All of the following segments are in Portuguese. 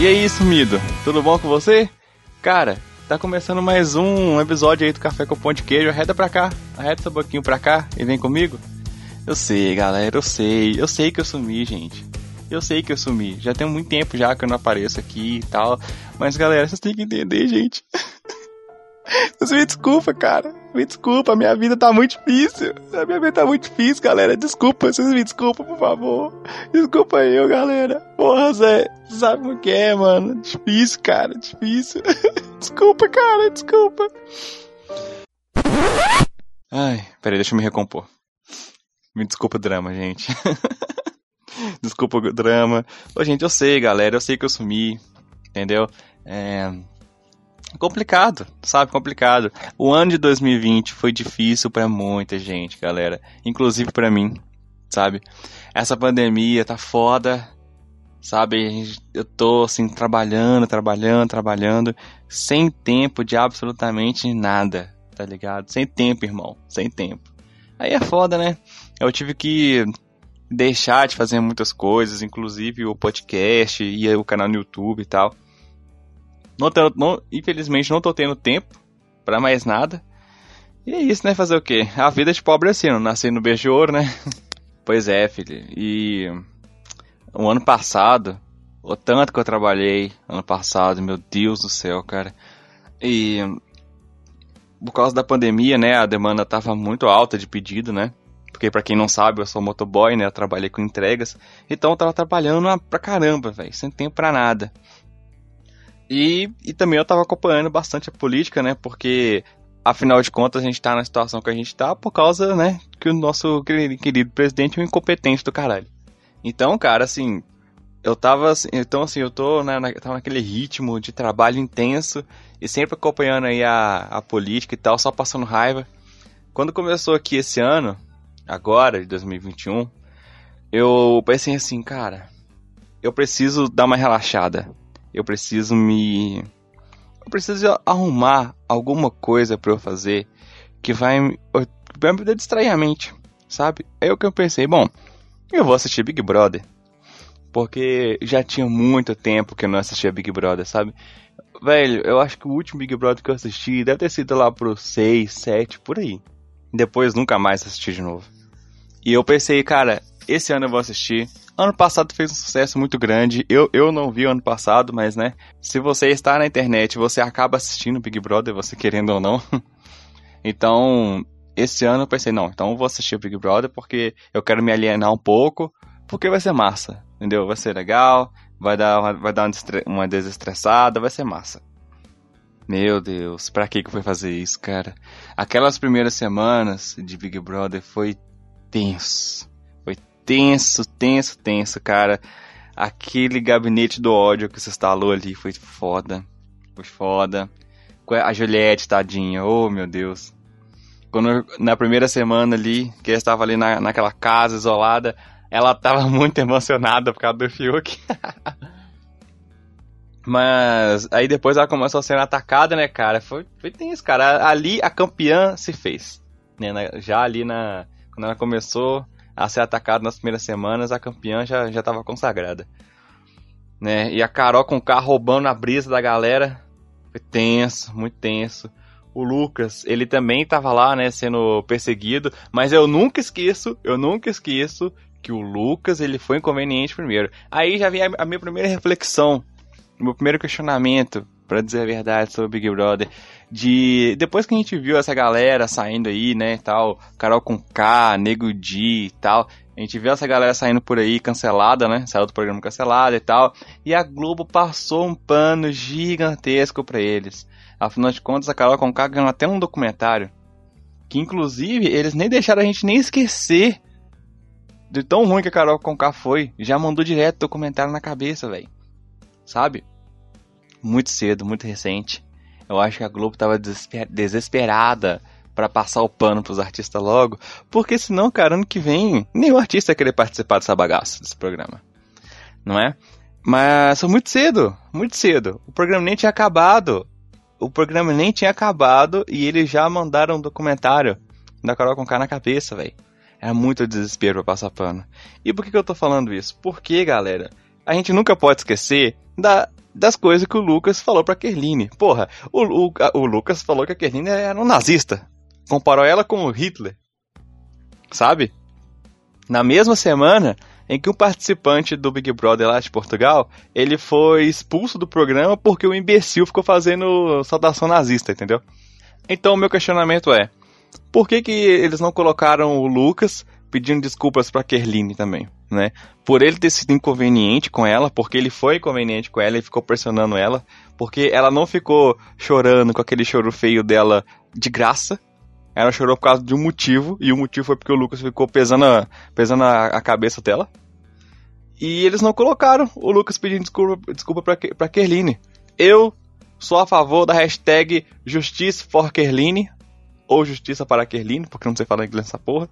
E aí, sumido? Tudo bom com você? Cara, tá começando mais um episódio aí do Café com Pão de Queijo. Arreda pra cá, arreda seu boquinho pra cá e vem comigo. Eu sei, galera, eu sei. Eu sei que eu sumi, gente. Eu sei que eu sumi. Já tem muito tempo já que eu não apareço aqui e tal. Mas, galera, vocês têm que entender, gente. Você me desculpa, cara. Me desculpa, minha vida tá muito difícil. A minha vida tá muito difícil, galera. Desculpa, vocês me desculpa, por favor. Desculpa eu, galera. Porra, Zé. Sabe o que é, mano? Difícil, cara. Difícil. desculpa, cara. Desculpa. Ai, peraí, deixa eu me recompor. Me desculpa o drama, gente. desculpa o drama. Ô, gente, eu sei, galera. Eu sei que eu sumi. Entendeu? É complicado, sabe? Complicado. O ano de 2020 foi difícil para muita gente, galera. Inclusive para mim, sabe? Essa pandemia tá foda, sabe? Eu tô assim trabalhando, trabalhando, trabalhando, sem tempo de absolutamente nada, tá ligado? Sem tempo, irmão, sem tempo. Aí é foda, né? Eu tive que deixar de fazer muitas coisas, inclusive o podcast e o canal no YouTube e tal. Não, não, infelizmente não tô tendo tempo para mais nada. E é isso, né? Fazer o quê? A vida de pobre é assim, não nasci no beijo de ouro, né? pois é, filho. E o ano passado, o tanto que eu trabalhei ano passado, meu Deus do céu, cara. E por causa da pandemia, né, a demanda tava muito alta de pedido, né? Porque para quem não sabe, eu sou motoboy, né? Eu trabalhei com entregas. Então eu tava trabalhando pra caramba, velho, sem tempo pra nada. E, e também eu estava acompanhando bastante a política, né? Porque, afinal de contas, a gente está na situação que a gente está por causa, né? Que o nosso querido presidente é um incompetente do caralho. Então, cara, assim, eu tava assim, então assim, eu tô né, na, tava naquele ritmo de trabalho intenso e sempre acompanhando aí a, a política e tal, só passando raiva. Quando começou aqui esse ano, agora, de 2021, eu pensei assim, cara, eu preciso dar uma relaxada eu preciso me. Eu preciso arrumar alguma coisa para eu fazer que vai, vai me distrair a mente, sabe? É o que eu pensei, bom, eu vou assistir Big Brother. Porque já tinha muito tempo que eu não assistia Big Brother, sabe? Velho, eu acho que o último Big Brother que eu assisti deve ter sido lá pro 6, 7, por aí. Depois nunca mais assisti de novo. E eu pensei, cara, esse ano eu vou assistir. Ano passado fez um sucesso muito grande. Eu, eu não vi ano passado, mas né, se você está na internet, você acaba assistindo Big Brother, você querendo ou não. então, esse ano eu pensei, não, então eu vou assistir Big Brother porque eu quero me alienar um pouco, porque vai ser massa, entendeu? Vai ser legal, vai dar, vai dar uma desestressada, vai ser massa. Meu Deus, pra que que foi fazer isso, cara? Aquelas primeiras semanas de Big Brother foi tenso tenso, tenso, tenso, cara. Aquele gabinete do ódio que se instalou ali foi foda. Foi foda. A Juliette, tadinha, oh meu Deus. Quando, na primeira semana ali, que ela estava ali na, naquela casa isolada, ela estava muito emocionada por causa do Fiuk. Mas aí depois ela começou a ser atacada, né, cara? Foi, foi tenso, cara. Ali a campeã se fez. Né? Já ali na. Quando ela começou, a ser atacado nas primeiras semanas, a campeã já já estava consagrada. Né? E a Carol com o carro roubando a brisa da galera. Foi tenso, muito tenso. O Lucas, ele também estava lá, né, sendo perseguido, mas eu nunca esqueço, eu nunca esqueço que o Lucas, ele foi inconveniente primeiro. Aí já vem a, minha primeira reflexão, o meu primeiro questionamento, para dizer a verdade sobre o Big Brother de depois que a gente viu essa galera saindo aí, né, tal, Carol com K, Nego Di e tal, a gente viu essa galera saindo por aí cancelada, né, saiu do programa cancelada e tal, e a Globo passou um pano gigantesco para eles. Afinal de contas, a Carol com K ganhou até um documentário que inclusive eles nem deixaram a gente nem esquecer de tão ruim que a Carol Conká foi, já mandou direto documentário na cabeça, velho. Sabe? Muito cedo, muito recente. Eu acho que a Globo tava desesper desesperada para passar o pano pros artistas logo, porque senão, cara, ano que vem, nenhum artista vai querer participar dessa bagaça, desse programa. Não é? Mas foi muito cedo, muito cedo. O programa nem tinha acabado. O programa nem tinha acabado e eles já mandaram um documentário da Carol com K na cabeça, velho. Era muito desespero pra passar pano. E por que, que eu tô falando isso? Porque, galera, a gente nunca pode esquecer da, das coisas que o Lucas falou pra Kerline. Porra, o, o, o Lucas falou que a Kerline era um nazista. Comparou ela com o Hitler. Sabe? Na mesma semana em que um participante do Big Brother lá de Portugal, ele foi expulso do programa porque o imbecil ficou fazendo saudação nazista, entendeu? Então o meu questionamento é, por que, que eles não colocaram o Lucas pedindo desculpas pra Kerline também, né? Por ele ter sido inconveniente com ela, porque ele foi inconveniente com ela e ficou pressionando ela, porque ela não ficou chorando com aquele choro feio dela de graça, ela chorou por causa de um motivo, e o motivo foi porque o Lucas ficou pesando a, pesando a, a cabeça dela. E eles não colocaram o Lucas pedindo desculpa, desculpa pra, pra Kerline. Eu sou a favor da hashtag Justice for Kerline, ou Justiça para Kerline, porque não sei falar inglês nessa porra.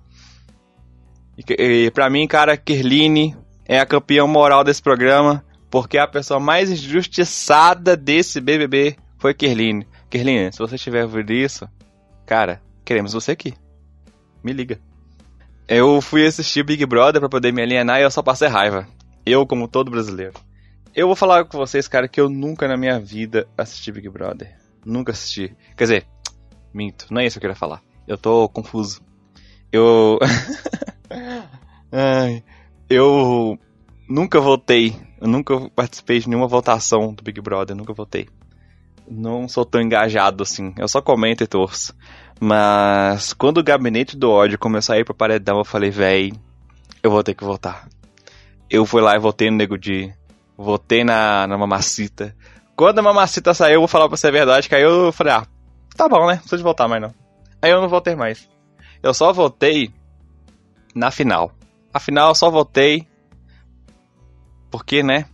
E, e pra mim, cara, Kerline é a campeã moral desse programa, porque a pessoa mais injustiçada desse BBB foi Kerline. Kerline, se você estiver ouvindo isso, cara, Queremos você aqui. Me liga. Eu fui assistir Big Brother para poder me alienar e eu só passei raiva. Eu, como todo brasileiro. Eu vou falar com vocês, cara, que eu nunca na minha vida assisti Big Brother. Nunca assisti. Quer dizer, minto. Não é isso que eu queria falar. Eu tô confuso. Eu. Ai, eu nunca votei. Eu nunca participei de nenhuma votação do Big Brother. Nunca votei. Não sou tão engajado assim. Eu só comento e torço. Mas quando o gabinete do ódio começou a ir pro paredão, eu falei, véi, eu vou ter que votar. Eu fui lá e votei no Nego Di. Votei na, na Mamacita. Quando a Mamacita saiu, eu vou falar pra você a verdade, que aí eu falei, ah, tá bom, né? Não precisa de votar mais não. Aí eu não votei mais. Eu só votei na final. Afinal, eu só votei porque, né?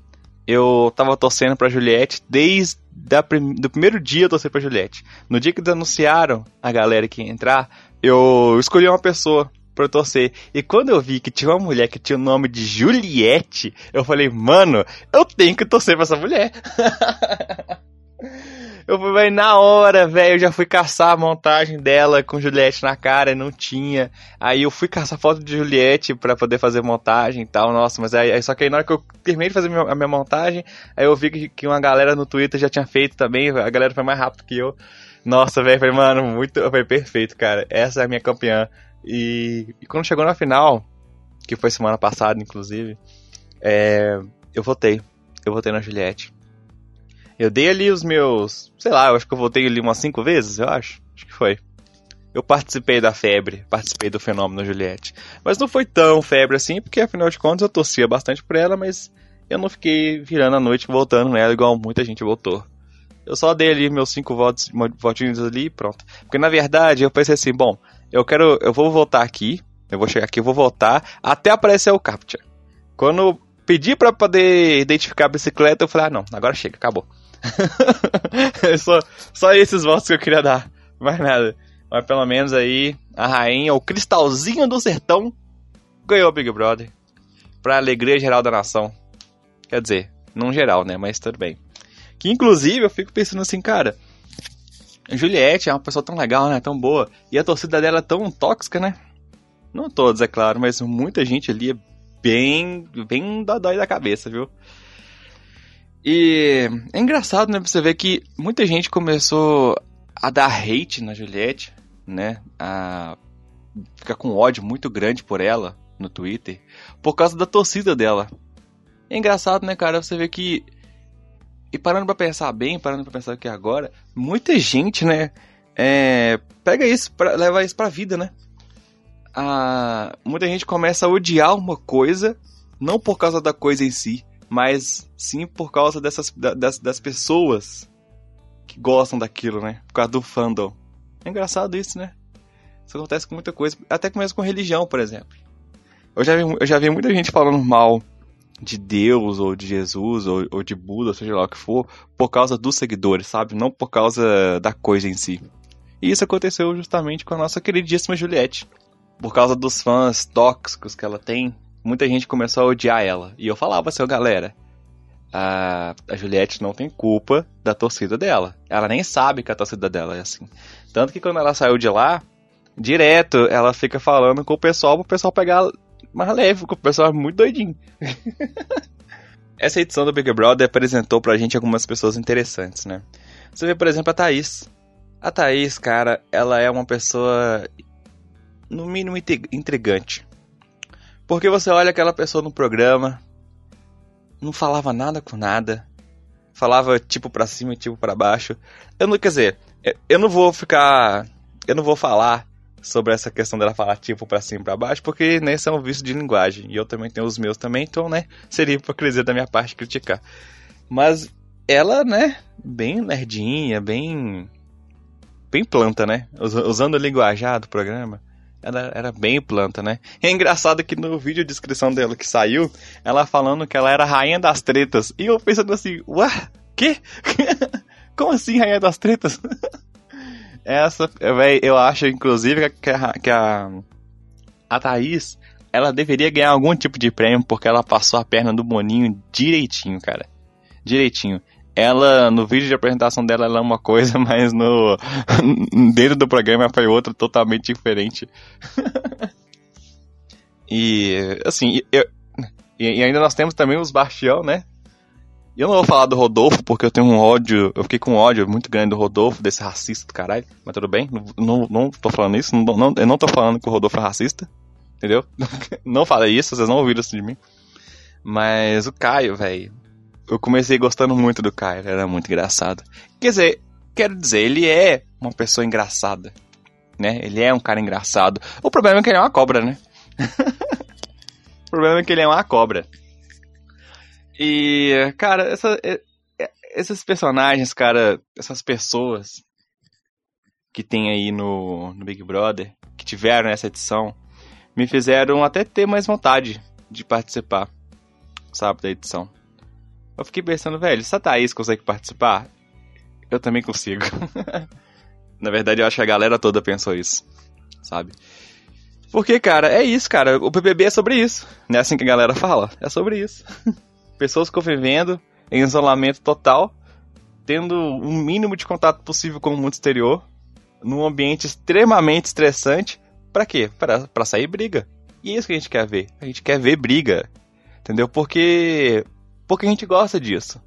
Eu tava torcendo pra Juliette desde da, do primeiro dia eu torci pra Juliette. No dia que eles anunciaram a galera que ia entrar, eu escolhi uma pessoa pra eu torcer. E quando eu vi que tinha uma mulher que tinha o nome de Juliette, eu falei, mano, eu tenho que torcer pra essa mulher. Eu fui, na hora, velho, eu já fui caçar a montagem dela com Juliette na cara e não tinha. Aí eu fui caçar foto de Juliette pra poder fazer montagem e tal, nossa, mas aí, só que aí na hora que eu terminei de fazer a minha montagem, aí eu vi que, que uma galera no Twitter já tinha feito também, a galera foi mais rápido que eu. Nossa, velho, falei, mano, muito, foi perfeito, cara. Essa é a minha campeã. E, e quando chegou na final, que foi semana passada, inclusive, é, eu votei. Eu votei na Juliette. Eu dei ali os meus. Sei lá, eu acho que eu voltei ali umas cinco vezes, eu acho. Acho que foi. Eu participei da febre, participei do fenômeno Juliette. Mas não foi tão febre assim, porque afinal de contas eu torcia bastante por ela, mas eu não fiquei virando a noite voltando nela igual muita gente voltou. Eu só dei ali meus cinco votos, votinhos ali e pronto. Porque na verdade eu pensei assim, bom, eu quero. Eu vou voltar aqui. Eu vou chegar aqui, eu vou voltar até aparecer o Captcha. Quando pedi para poder identificar a bicicleta, eu falei, ah não, agora chega, acabou. só, só esses votos que eu queria dar. Mais nada. Mas pelo menos aí, a rainha, o cristalzinho do sertão, ganhou o Big Brother. Pra alegria geral da nação. Quer dizer, não geral, né? Mas tudo bem. Que inclusive eu fico pensando assim, cara. Juliette é uma pessoa tão legal, né? Tão boa. E a torcida dela é tão tóxica, né? Não todos, é claro, mas muita gente ali é bem, bem dói da cabeça, viu? E é engraçado, né, você ver que muita gente começou a dar hate na Juliette, né? A ficar com ódio muito grande por ela no Twitter, por causa da torcida dela. É engraçado, né, cara? Você vê que. E parando pra pensar bem, parando pra pensar aqui agora, muita gente, né? É, pega isso, pra, leva isso pra vida, né? A, muita gente começa a odiar uma coisa, não por causa da coisa em si, mas sim por causa dessas das, das pessoas que gostam daquilo, né? Por causa do fandom. É engraçado isso, né? Isso acontece com muita coisa, até mesmo com religião, por exemplo. Eu já vi, eu já vi muita gente falando mal de Deus, ou de Jesus, ou, ou de Buda, seja lá o que for, por causa dos seguidores, sabe? Não por causa da coisa em si. E isso aconteceu justamente com a nossa queridíssima Juliette. Por causa dos fãs tóxicos que ela tem, muita gente começou a odiar ela. E eu falava assim, galera, a, a Juliette não tem culpa da torcida dela. Ela nem sabe que a torcida dela é assim. Tanto que quando ela saiu de lá, direto ela fica falando com o pessoal pro pessoal pegar mais leve, porque o pessoal é muito doidinho. Essa edição do Big Brother apresentou pra gente algumas pessoas interessantes, né? Você vê, por exemplo, a Thaís. A Thaís, cara, ela é uma pessoa, no mínimo, intrigante. Porque você olha aquela pessoa no programa, não falava nada com nada, falava tipo pra cima tipo pra baixo. Eu não, quer dizer, eu não vou ficar, eu não vou falar sobre essa questão dela falar tipo pra cima e pra baixo, porque nem são é vício de linguagem. E eu também tenho os meus também, então, né, seria hipocrisia da minha parte criticar. Mas ela, né, bem nerdinha, bem. bem planta, né? Usando o linguajar do programa. Ela era bem planta, né? É engraçado que no vídeo de descrição dela que saiu, ela falando que ela era rainha das tretas. E eu pensando assim, ué, quê? Como assim rainha das tretas? Essa, véi, eu acho, inclusive, que a, que a, a Thaís, ela deveria ganhar algum tipo de prêmio porque ela passou a perna do Boninho direitinho, cara. Direitinho. Ela, no vídeo de apresentação dela, ela é uma coisa, mas no dentro do programa foi outra totalmente diferente. e, assim, eu, e ainda nós temos também os Bastião, né? Eu não vou falar do Rodolfo, porque eu tenho um ódio, eu fiquei com um ódio muito grande do Rodolfo, desse racista do caralho, mas tudo bem, não, não, não tô falando isso, não, não, eu não tô falando que o Rodolfo é racista, entendeu? não falei isso, vocês não ouviram isso de mim. Mas o Caio, velho, eu comecei gostando muito do Caio, era muito engraçado. Quer dizer, quero dizer, ele é uma pessoa engraçada, né? Ele é um cara engraçado. O problema é que ele é uma cobra, né? o problema é que ele é uma cobra. E, cara, essa, esses personagens, cara, essas pessoas que tem aí no, no Big Brother, que tiveram essa edição, me fizeram até ter mais vontade de participar, sabe, da edição. Eu fiquei pensando, velho, se a Thaís consegue participar, eu também consigo. Na verdade, eu acho que a galera toda pensou isso, sabe? Porque, cara, é isso, cara. O BBB é sobre isso. Não é assim que a galera fala? É sobre isso. pessoas convivendo em isolamento total, tendo o um mínimo de contato possível com o mundo exterior, num ambiente extremamente estressante, para quê? Para sair briga. E é isso que a gente quer ver. A gente quer ver briga. Entendeu? Porque porque a gente gosta disso.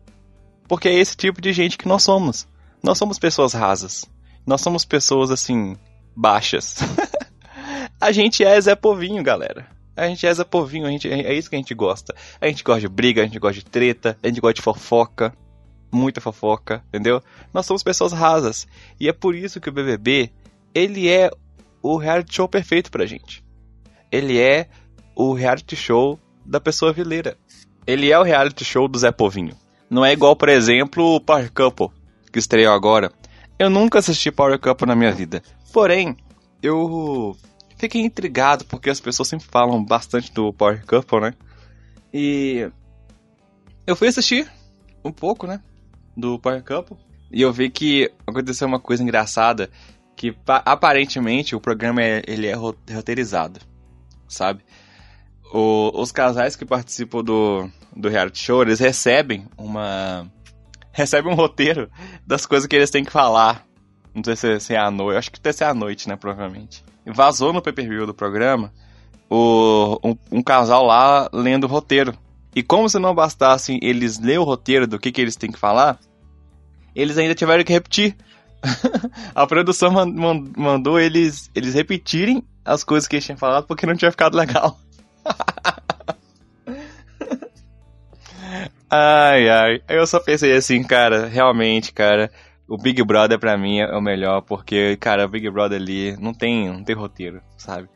Porque é esse tipo de gente que nós somos. Nós somos pessoas rasas. Nós somos pessoas assim baixas. a gente é Zé Povinho, galera. A gente é Zé Povinho, a gente, é isso que a gente gosta. A gente gosta de briga, a gente gosta de treta, a gente gosta de fofoca. Muita fofoca, entendeu? Nós somos pessoas rasas. E é por isso que o BBB, ele é o reality show perfeito pra gente. Ele é o reality show da pessoa vileira. Ele é o reality show do Zé Povinho. Não é igual, por exemplo, o Power Couple, que estreou agora. Eu nunca assisti Power Couple na minha vida. Porém, eu fiquei intrigado porque as pessoas sempre falam bastante do Power Couple, né? E eu fui assistir um pouco, né, do Power Couple e eu vi que aconteceu uma coisa engraçada que aparentemente o programa é, ele é roteirizado, sabe? O, os casais que participam do, do reality show, eles recebem uma recebem um roteiro das coisas que eles têm que falar. Não sei se, se é à noite, acho que deve ser à noite, né, provavelmente vazou no pay-per-view do programa o, um, um, casal lá lendo o roteiro. E como se não bastasse eles ler o roteiro do que, que eles têm que falar, eles ainda tiveram que repetir. a produção mandou eles, eles repetirem as coisas que eles tinham falado porque não tinha ficado legal. Ai, ai. Eu só pensei assim, cara, realmente, cara, o Big Brother pra mim é o melhor, porque, cara, o Big Brother ali não tem, não tem roteiro, sabe?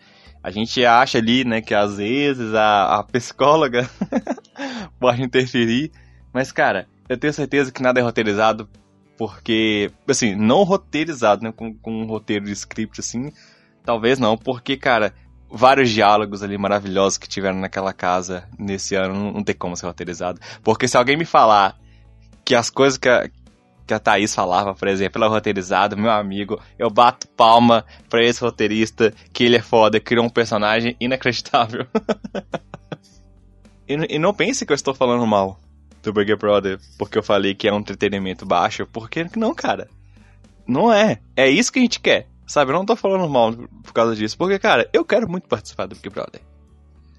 A gente acha ali, né, que às vezes a, a psicóloga pode interferir, mas, cara, eu tenho certeza que nada é roteirizado, porque, assim, não roteirizado, né, com, com um roteiro de script, assim, talvez não, porque, cara, vários diálogos ali maravilhosos que tiveram naquela casa nesse ano não, tem como ser roteirizado. Porque se alguém me falar que as coisas que, a, que a Thaís falava, por exemplo, ela é roteirizada, meu amigo, eu bato palma pra esse roteirista, que ele é foda, criou um personagem inacreditável. e, e não pense que eu estou falando mal do Big Brother porque eu falei que é um entretenimento baixo, porque não, cara. Não é. É isso que a gente quer. Sabe, eu não tô falando mal por causa disso, porque, cara, eu quero muito participar do Big Brother.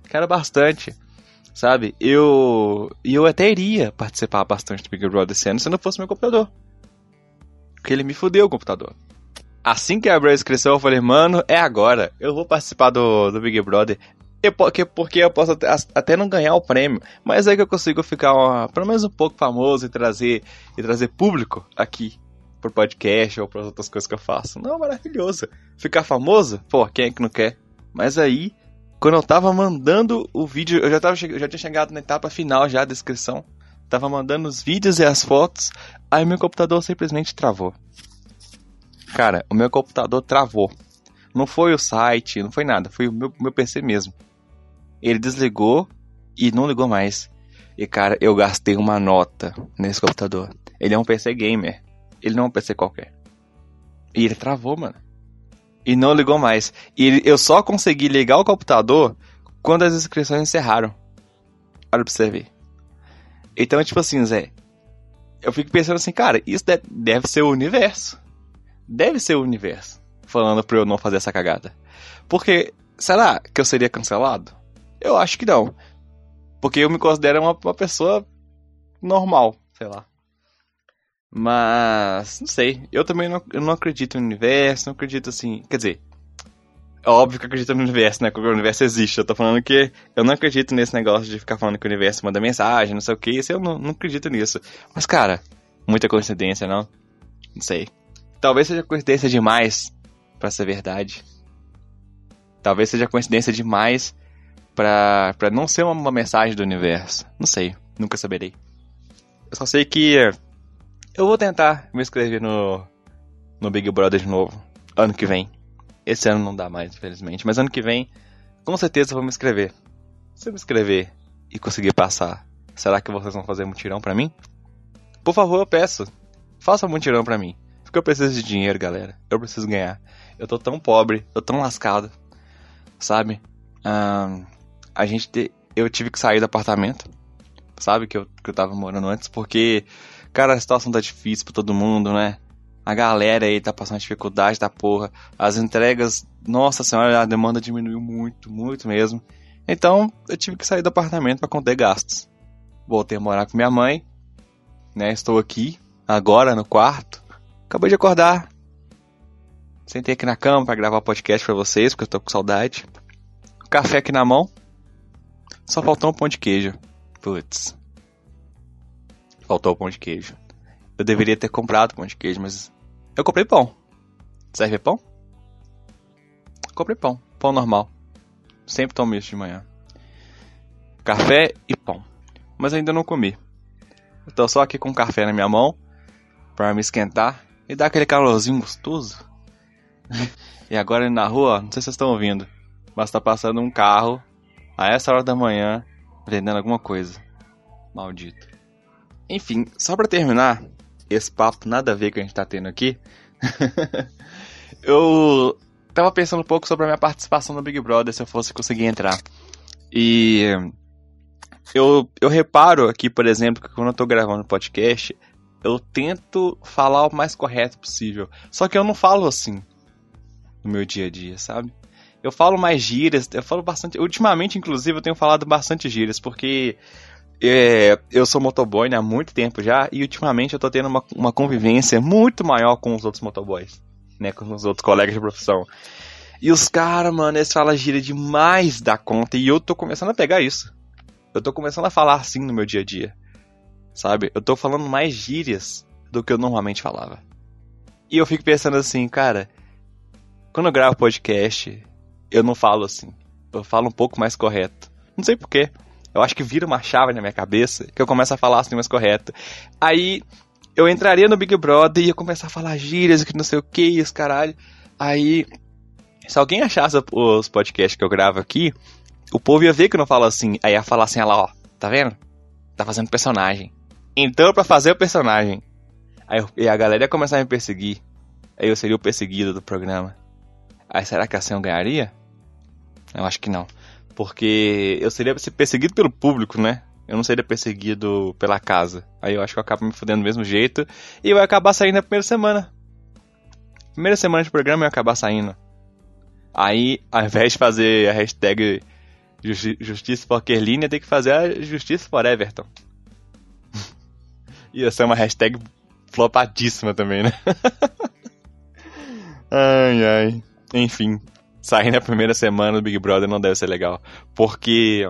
Quero bastante. Sabe? Eu. E eu até iria participar bastante do Big Brother esse ano se não fosse meu computador. Porque ele me fudeu o computador. Assim que abriu a inscrição, eu falei, mano, é agora. Eu vou participar do, do Big Brother. Eu, porque, porque eu posso até, até, não ganhar o prêmio, mas é que eu consigo ficar pelo menos um pouco famoso e trazer, e trazer público aqui pro podcast ou para outras coisas que eu faço. Não, maravilhoso. Ficar famoso? Pô, quem é que não quer? Mas aí, quando eu tava mandando o vídeo, eu já, tava, eu já tinha chegado na etapa final já da inscrição. Tava mandando os vídeos e as fotos, aí meu computador simplesmente travou. Cara, o meu computador travou. Não foi o site, não foi nada, foi o meu, meu PC mesmo. Ele desligou e não ligou mais. E cara, eu gastei uma nota nesse computador. Ele é um PC gamer. Ele não é um PC qualquer. E ele travou, mano. E não ligou mais. E eu só consegui ligar o computador quando as inscrições encerraram. Olha pra você ver. Então, tipo assim, Zé. Eu fico pensando assim, cara, isso deve ser o universo. Deve ser o universo. Falando pra eu não fazer essa cagada. Porque, será que eu seria cancelado? Eu acho que não. Porque eu me considero uma, uma pessoa normal, sei lá. Mas, não sei. Eu também não, eu não acredito no universo, não acredito assim. Quer dizer, é óbvio que acredito no universo, né? Que o universo existe. Eu tô falando que eu não acredito nesse negócio de ficar falando que o universo manda mensagem, não sei o que. Isso eu não, não acredito nisso. Mas, cara, muita coincidência, não? Não sei. Talvez seja coincidência demais para ser verdade. Talvez seja coincidência demais pra, pra não ser uma, uma mensagem do universo. Não sei, nunca saberei. Eu só sei que eu vou tentar me inscrever no, no Big Brother de novo, ano que vem. Esse ano não dá mais, infelizmente, mas ano que vem, com certeza vou me inscrever. Se eu me inscrever e conseguir passar, será que vocês vão fazer mutirão pra mim? Por favor, eu peço, faça um mutirão pra mim. Porque eu preciso de dinheiro, galera. Eu preciso ganhar. Eu tô tão pobre, eu tô tão lascado, sabe? Um, a gente te, eu tive que sair do apartamento, sabe, que eu, que eu tava morando antes, porque, cara, a situação tá difícil pra todo mundo, né? A galera aí tá passando dificuldade da porra. As entregas, nossa senhora, a demanda diminuiu muito, muito mesmo. Então, eu tive que sair do apartamento para conter gastos. Voltei a morar com minha mãe, né? Estou aqui, agora no quarto. Acabei de acordar. Sentei aqui na cama para gravar podcast para vocês, porque eu tô com saudade. Café aqui na mão. Só faltou um pão de queijo. Putz. Faltou o pão de queijo. Eu deveria ter comprado pão de queijo, mas eu comprei pão. Serve pão? Comprei pão. Pão normal. Sempre tomo isso de manhã. Café e pão. Mas ainda não comi. Eu tô só aqui com café na minha mão para me esquentar e dar aquele calorzinho gostoso. e agora na rua, não sei se vocês estão ouvindo, mas tá passando um carro a essa hora da manhã vendendo alguma coisa. Maldito. Enfim, só para terminar esse papo nada a ver que a gente tá tendo aqui, eu tava pensando um pouco sobre a minha participação no Big Brother se eu fosse conseguir entrar. E eu, eu reparo aqui, por exemplo, que quando eu tô gravando podcast, eu tento falar o mais correto possível. Só que eu não falo assim no meu dia a dia, sabe? Eu falo mais gírias, eu falo bastante. Ultimamente, inclusive, eu tenho falado bastante gírias, porque é, eu sou motoboy né, há muito tempo já, e ultimamente eu tô tendo uma, uma convivência muito maior com os outros motoboys, né? Com os outros colegas de profissão. E os caras, mano, eles falam gíria demais da conta, e eu tô começando a pegar isso. Eu tô começando a falar assim no meu dia a dia. Sabe? Eu tô falando mais gírias do que eu normalmente falava. E eu fico pensando assim, cara, quando eu gravo podcast, eu não falo assim. Eu falo um pouco mais correto. Não sei porquê. Eu acho que vira uma chave na minha cabeça que eu começo a falar assim mais correto. Aí eu entraria no Big Brother e ia começar a falar gírias que não sei o que e os caralho. Aí, se alguém achasse os podcasts que eu gravo aqui, o povo ia ver que eu não falo assim. Aí ia falar assim, olha lá, ó, tá vendo? Tá fazendo personagem. Então, pra fazer o personagem. Aí e a galera ia começar a me perseguir. Aí eu seria o perseguido do programa. Aí será que assim eu ganharia? Eu acho que não. Porque eu seria perseguido pelo público, né? Eu não seria perseguido pela casa. Aí eu acho que eu acabo me fudendo do mesmo jeito. E eu ia acabar saindo na primeira semana. Primeira semana de programa eu ia acabar saindo. Aí, ao invés de fazer a hashtag Justi Justiça por Kerline, ter que fazer a Justiça por Everton. ia ser uma hashtag flopadíssima também, né? ai, ai. Enfim, sair na primeira semana do Big Brother não deve ser legal. Porque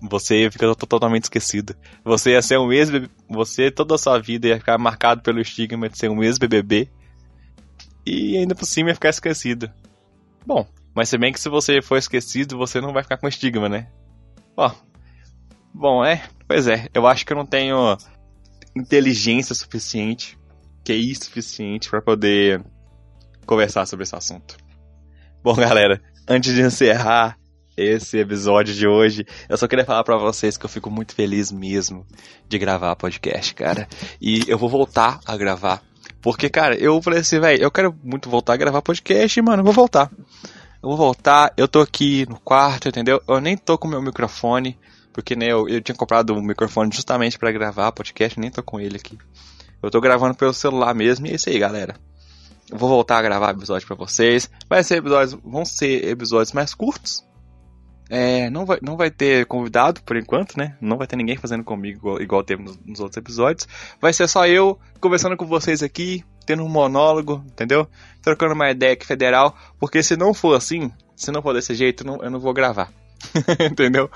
você fica totalmente esquecido. Você ia ser um ex você toda a sua vida ia ficar marcado pelo estigma de ser um ex-BBB e ainda por cima ia ficar esquecido. Bom, mas se bem que se você for esquecido, você não vai ficar com estigma, né? Ó. Bom, é, pois é, eu acho que eu não tenho inteligência suficiente, QI suficiente para poder conversar sobre esse assunto. Bom, galera, antes de encerrar esse episódio de hoje, eu só queria falar para vocês que eu fico muito feliz mesmo de gravar podcast, cara. E eu vou voltar a gravar. Porque, cara, eu falei assim, velho, eu quero muito voltar a gravar podcast, mano, eu vou voltar. Eu vou voltar, eu tô aqui no quarto, entendeu? Eu nem tô com meu microfone, porque né, eu, eu tinha comprado um microfone justamente para gravar podcast, nem tô com ele aqui. Eu tô gravando pelo celular mesmo, e é isso aí, galera. Vou voltar a gravar episódio para vocês. Vai ser episódios, vão ser episódios mais curtos, é, não, vai, não vai ter convidado por enquanto, né? Não vai ter ninguém fazendo comigo igual, igual teve nos, nos, outros episódios. Vai ser só eu conversando com vocês aqui, tendo um monólogo, entendeu? Trocando uma ideia aqui federal. Porque se não for assim, se não for desse jeito, não, eu não vou gravar. entendeu?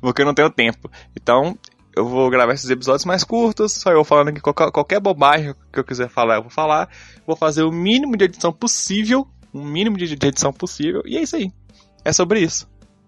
Porque eu não tenho tempo. Então, eu vou gravar esses episódios mais curtos, só eu falando que qualquer, qualquer bobagem que eu quiser falar, eu vou falar. Vou fazer o mínimo de edição possível. O mínimo de edição possível. E é isso aí. É sobre isso.